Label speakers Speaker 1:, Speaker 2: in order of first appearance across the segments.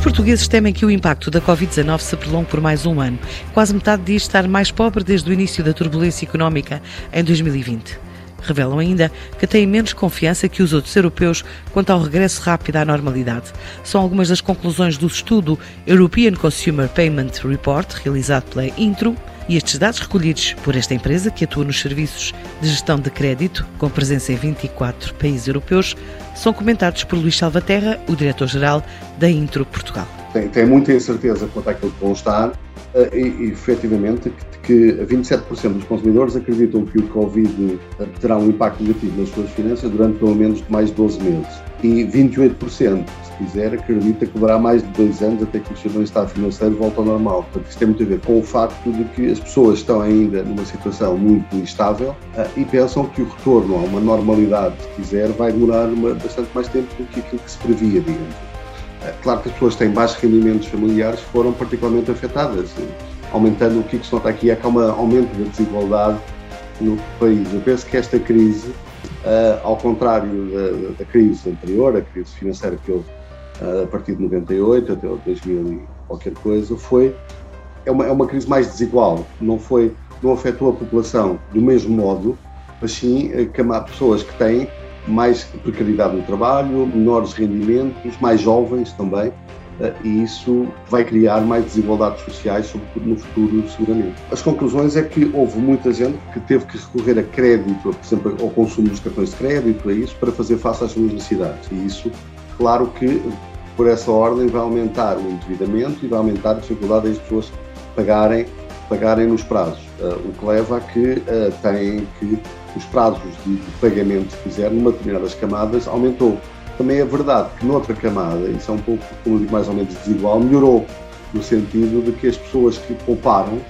Speaker 1: Os portugueses temem que o impacto da Covid-19 se prolongue por mais um ano. Quase metade diz estar mais pobre desde o início da turbulência económica em 2020. Revelam ainda que têm menos confiança que os outros europeus quanto ao regresso rápido à normalidade. São algumas das conclusões do estudo European Consumer Payment Report, realizado pela Intro, e estes dados recolhidos por esta empresa, que atua nos serviços de gestão de crédito, com presença em 24 países europeus, são comentados por Luís Salvaterra, o diretor-geral da Intro Portugal.
Speaker 2: Tem, tem muita incerteza quanto àquilo que vão estar eh, e, e efetivamente, que, que 27% dos consumidores acreditam que o Covid eh, terá um impacto negativo nas suas finanças durante pelo menos mais de 12 meses. E 28%, se quiser, acredita que levará mais de dois anos até que o seu estado financeiro volte ao normal. Portanto, isto tem muito a ver com o facto de que as pessoas estão ainda numa situação muito instável uh, e pensam que o retorno a uma normalidade, se quiser, vai demorar uma, bastante mais tempo do que aquilo que se previa, digamos. Uh, claro que as pessoas que têm baixos rendimentos familiares foram particularmente afetadas, aumentando o que se nota aqui é que há um aumento da desigualdade no país. Eu penso que esta crise Uh, ao contrário da, da, crise anterior, a crise financeira que houve uh, a partir de 98 até 2000 e qualquer coisa, foi é uma, é uma crise mais desigual. Não foi não afetou a população do mesmo modo, mas sim pessoas que têm mais precariedade no trabalho, menores rendimentos, mais jovens também, e isso vai criar mais desigualdades sociais, sobretudo no futuro, seguramente. As conclusões é que houve muita gente que teve que recorrer a crédito, por exemplo, ao consumo dos cartões de crédito, a isso, para fazer face às suas necessidades. E isso, claro que, por essa ordem, vai aumentar o endividamento e vai aumentar a dificuldade das pessoas pagarem, pagarem nos prazos, uh, o que leva a que uh, têm que os prazos de, pagamento, se fizer, numa determinadas camadas, aumentou. Também é verdade que noutra camada, isso é um pouco, como digo, mais ou menos desigual, melhorou no sentido de que as pessoas que pouparam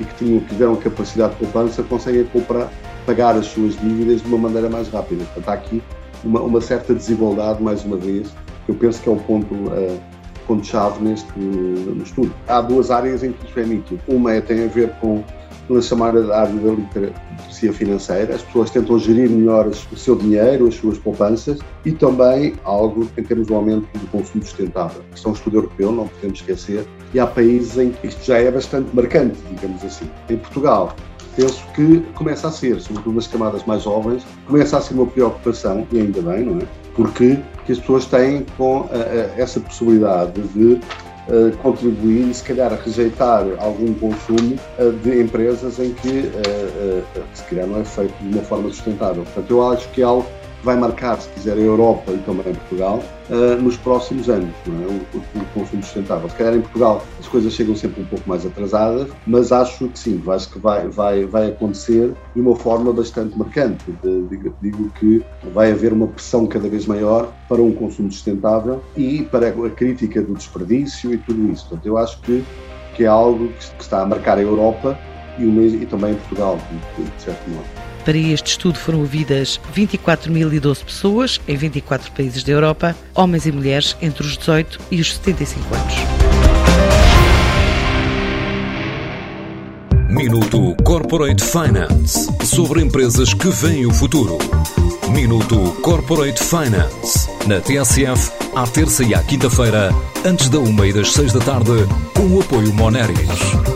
Speaker 2: e que tinham, que tiveram capacidade de poupança conseguem comprar, pagar as suas dívidas de uma maneira mais rápida. Portanto, há aqui uma, uma certa desigualdade, mais uma vez, que eu penso que é o ponto, uh, ponto-chave neste no estudo. Há duas áreas em que isto é nítido. Uma é, tem a ver com na chamada área da literacia financeira. As pessoas tentam gerir melhor o seu dinheiro, as suas poupanças e também algo em termos do aumento do consumo sustentável. Isto é um estudo europeu, não podemos esquecer, e há países em que isto já é bastante marcante, digamos assim. Em Portugal, penso que começa a ser, sobretudo nas camadas mais jovens, começa a ser uma preocupação, e ainda bem, não é? Porque que as pessoas têm com uh, essa possibilidade de uh, contribuir e se calhar rejeitar algum consumo uh, de empresas em que uh, se calhar não é feito de uma forma sustentável. Portanto, eu acho que é algo vai marcar, se quiser, a Europa e também Portugal uh, nos próximos anos, é? o, o, consumo sustentável. Se calhar em Portugal as coisas chegam sempre um pouco mais atrasadas, mas acho que sim, acho que vai, vai, vai acontecer de uma forma bastante marcante. Digo, digo que vai haver uma pressão cada vez maior para um consumo sustentável e para a crítica do desperdício e tudo isso. Portanto, eu acho que, que é algo que está a marcar a Europa e, o e também Portugal, de, de certo modo.
Speaker 1: Para este estudo foram ouvidas 24.012 pessoas em 24 países da Europa, homens e mulheres entre os 18 e os 75 anos.
Speaker 3: Minuto Corporate Finance sobre empresas que veem o futuro. Minuto Corporate Finance na TSF, à terça e à quinta-feira, antes da uma e das seis da tarde, com o apoio Moneris.